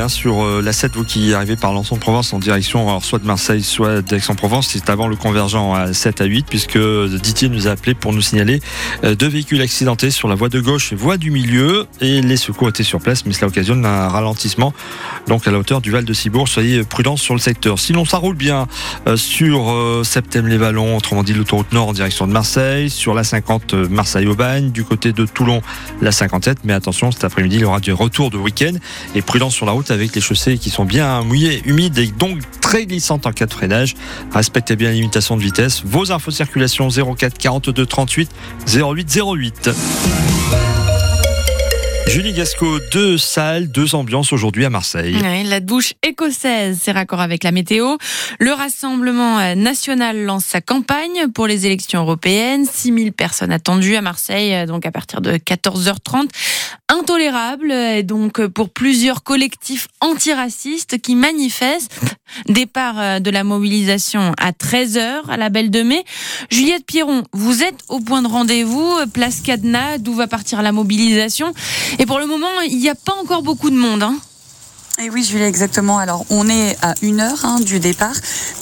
hein, sur euh, la 7, vous qui arrivez par l'ensemble de Provence en direction soit de Marseille, soit d'Aix-en-Provence. C'est avant le convergent à 7 à 8, puisque Didier nous a appelé pour nous signaler euh, deux véhicules accidentés sur la voie de gauche et voie du milieu. Et les secours étaient sur place, mais cela occasionne un ralentissement. Donc à la hauteur du Val de Cibourg, soyez prudents sur le secteur. Sinon, ça roule bien sur Septem-les-Vallons, autrement dit l'autoroute nord en direction de Marseille, sur la 50 Marseille-Aubagne, du côté de Toulon, la 57. Mais attention, cet après-midi, il y aura du retour de week-end et prudence sur la route avec les chaussées qui sont bien mouillées, humides et donc très glissantes en cas de freinage. Respectez bien la limitation de vitesse. Vos infos circulation 04 42 38 08 08. Julie Gasco, deux salles, deux ambiances aujourd'hui à Marseille. la bouche écossaise, c'est raccord avec la météo. Le Rassemblement national lance sa campagne pour les élections européennes. 6000 personnes attendues à Marseille, euh, donc à partir de 14h30. Intolérable, euh, donc pour plusieurs collectifs antiracistes qui manifestent. Départ de la mobilisation à 13h à la Belle de Mai. Juliette Pierron, vous êtes au point de rendez-vous, place Cadena, d'où va partir la mobilisation. Et pour le moment, il n'y a pas encore beaucoup de monde. Hein. Et oui, Julie, exactement. Alors, on est à une heure hein, du départ,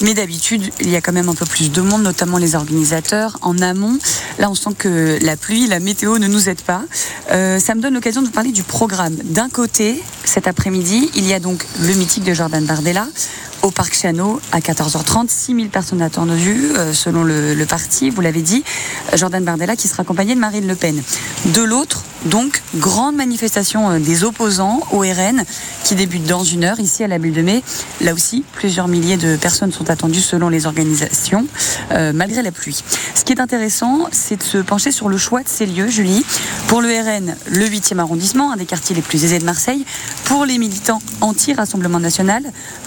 mais d'habitude, il y a quand même un peu plus de monde, notamment les organisateurs en amont. Là, on sent que la pluie, la météo ne nous aide pas. Euh, ça me donne l'occasion de vous parler du programme. D'un côté, cet après-midi, il y a donc le mythique de Jordan Bardella au Parc Chano à 14h30. 6000 personnes attendues euh, selon le parti, vous l'avez dit. Jordan Bardella qui sera accompagné de Marine Le Pen. De l'autre, donc, grande manifestation euh, des opposants au RN qui débute dans une heure ici à la Bulle de Mai. Là aussi, plusieurs milliers de personnes sont attendues selon les organisations, euh, malgré la pluie. Ce qui est intéressant, c'est de se pencher sur le choix de ces lieux, Julie. Pour le RN, le 8e arrondissement, un des quartiers les plus aisés de Marseille. Pour les militants anti-Rassemblement national,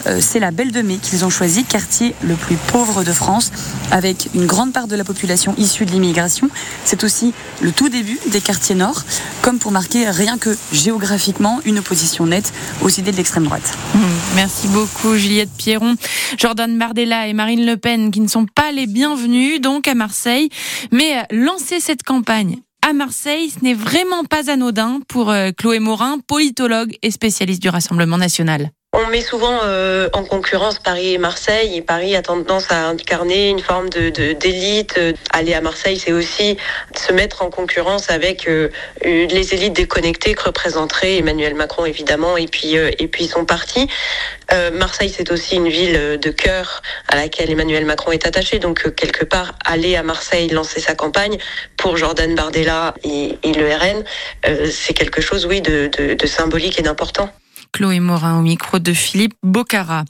euh, c'est la Belle de Mai qu'ils ont choisi, quartier le plus pauvre de France, avec une grande part de la population issue de l'immigration. C'est aussi le tout début des quartiers nord comme pour marquer rien que géographiquement une opposition nette aux idées de l'extrême droite. Mmh, merci beaucoup Juliette Pierron, Jordan Bardella et Marine Le Pen qui ne sont pas les bienvenus donc à Marseille, mais euh, lancer cette campagne à Marseille, ce n'est vraiment pas anodin pour euh, Chloé Morin, politologue et spécialiste du Rassemblement national. On met souvent euh, en concurrence Paris et Marseille et Paris a tendance à incarner une forme de d'élite. Aller à Marseille, c'est aussi se mettre en concurrence avec euh, les élites déconnectées que représenterait Emmanuel Macron évidemment et puis euh, son parti. Marseille, c'est aussi une ville de cœur à laquelle Emmanuel Macron est attaché. Donc quelque part, aller à Marseille lancer sa campagne pour Jordan Bardella et, le RN, c'est quelque chose, oui, de symbolique et d'important. Chloé Morin au micro de Philippe Bocara.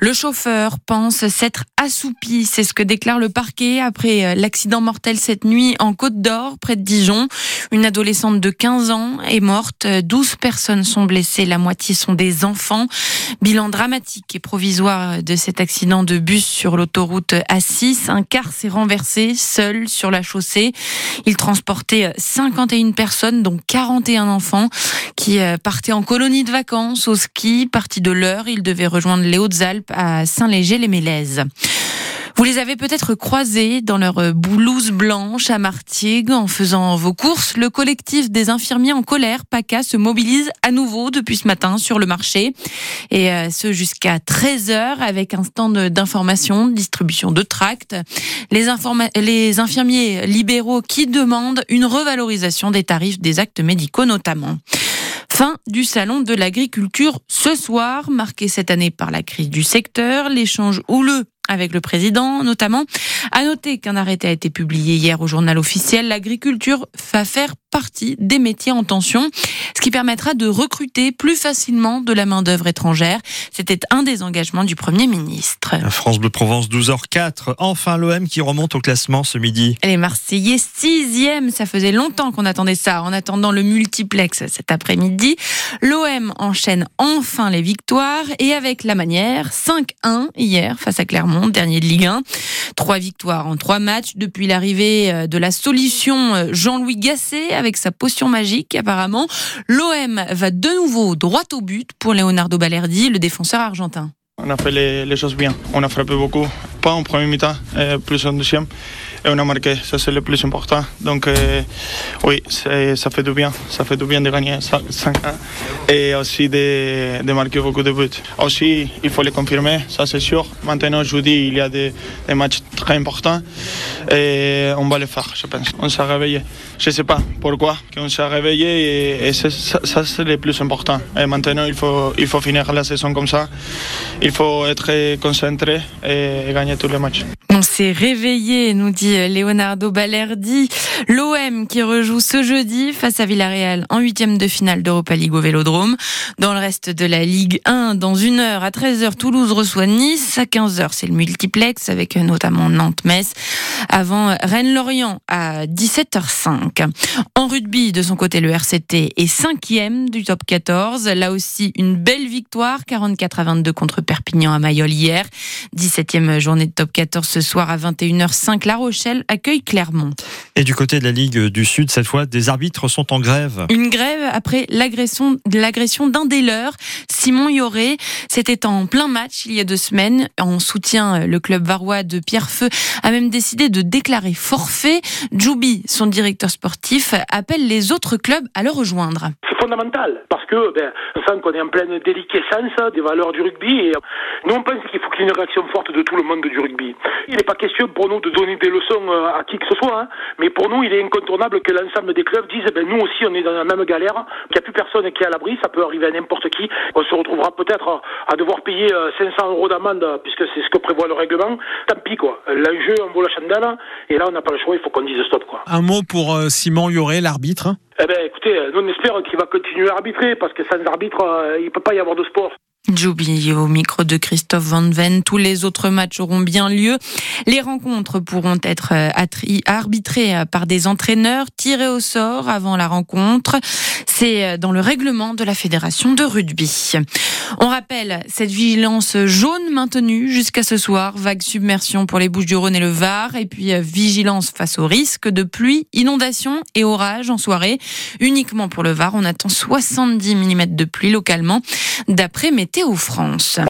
Le chauffeur pense s'être assoupi, c'est ce que déclare le parquet après euh, l'accident mortel cette nuit en Côte d'Or, près de Dijon. Une adolescente de 15 ans est morte, 12 personnes sont blessées, la moitié sont des enfants. Bilan dramatique et provisoire de cet accident de bus sur l'autoroute A6. Un car s'est renversé seul sur la chaussée. Il transportait 51 personnes, dont 41 enfants, qui euh, partaient en colonie de vacances au ski. Parti de l'heure, ils devaient rejoindre les Hautes-Alpes à Saint-Léger-les-Mélèzes. Vous les avez peut-être croisés dans leur blouse blanche à Martigues en faisant vos courses. Le collectif des infirmiers en colère, PACA, se mobilise à nouveau depuis ce matin sur le marché. Et euh, ce jusqu'à 13h avec un stand d'information, distribution de tracts. Les, les infirmiers libéraux qui demandent une revalorisation des tarifs des actes médicaux notamment. Fin du salon de l'agriculture ce soir, marqué cette année par la crise du secteur, l'échange houleux avec le président notamment. À noter qu'un arrêté a été publié hier au journal officiel. L'agriculture va faire partie des métiers en tension, ce qui permettra de recruter plus facilement de la main-d'œuvre étrangère. C'était un des engagements du Premier ministre. France Bleu Provence 12h04. Enfin l'OM qui remonte au classement ce midi. Les Marseillais 6e, ça faisait longtemps qu'on attendait ça. En attendant le multiplex cet après-midi, l'OM enchaîne enfin les victoires et avec la manière 5-1 hier face à Clermont dernier de Ligue 1. Trois victoires en trois matchs depuis l'arrivée euh, de la solution euh, Jean-Louis Gasset avec sa potion magique apparemment. L'OM va de nouveau droit au but pour Leonardo Balerdi, le défenseur argentin. On a fait les, choses bien. On a frappé beaucoup, pas en premier mi-temps, euh, plus en deuxième. Et on a marqué. Ça, c'est le plus important. Donc, euh, oui, ça fait du bien. Ça fait du bien de gagner 5 et aussi de, de, marquer beaucoup de buts. Aussi, il faut le confirmer, ça c'est sûr. Maintenant, jeudi, il y a des, matchs très importants et on va le faire, je pense. On s'est réveillé. Je ne sais pas pourquoi, on s'est réveillé et, ça, ça c'est le plus important. Et maintenant, il faut, il faut finir la saison comme ça. Il faut être concentré et gagner tous les matchs. On s'est réveillé, nous dit Leonardo Balerdi. L'OM qui rejoue ce jeudi face à Villarreal en huitième de finale d'Europa League au Vélodrome. Dans le reste de la Ligue 1, dans une heure à 13h, Toulouse reçoit Nice. À 15h, c'est le multiplex avec notamment Nantes-Metz. Avant Rennes-Lorient à 17h05. En rugby, de son côté, le RCT est cinquième du top 14. Là aussi, une belle victoire, 44 à 22 contre Perpignan à Mayol hier. 17e journée de top 14 ce soir à 21h05. La Rochelle accueille Clermont. Et du côté de la Ligue du Sud, cette fois, des arbitres sont en grève. Une grève après l'agression d'un des leurs, Simon Yoré. C'était en plein match il y a deux semaines. En soutien, le club varois de Pierrefeu a même décidé de déclarer forfait. Joubi, son directeur sportif, appelle les autres clubs à le rejoindre. C'est fondamental parce que ben, on sent qu'on est en pleine déliquescence des valeurs du rugby et nous on pense qu'il faut qu'il y ait une réaction forte de tout le monde du rugby. N'est pas question pour nous de donner des leçons euh, à qui que ce soit, hein, mais pour nous il est incontournable que l'ensemble des clubs disent ben, nous aussi on est dans la même galère, qu'il n'y a plus personne qui est à l'abri, ça peut arriver à n'importe qui. On se retrouvera peut-être à devoir payer 500 euh, euros d'amende puisque c'est ce que prévoit le règlement. Tant pis quoi. L'enjeu on vaut la chandelle et là on n'a pas le choix, il faut qu'on dise stop quoi. Un mot pour euh, Simon Yoré, l'arbitre. Eh ben écoutez, nous on espère qu'il va continuer à arbitrer parce que sans arbitre, il ne peut pas y avoir de sport. Joubi au micro de Christophe Van Ven. Tous les autres matchs auront bien lieu. Les rencontres pourront être euh, arbitrées euh, par des entraîneurs tirés au sort avant la rencontre. C'est euh, dans le règlement de la Fédération de rugby. On rappelle cette vigilance jaune maintenue jusqu'à ce soir. Vague submersion pour les Bouches-du-Rhône et le Var. Et puis vigilance face au risque de pluie, inondation et orage en soirée. Uniquement pour le Var, on attend 70 mm de pluie localement. D'après Météo France.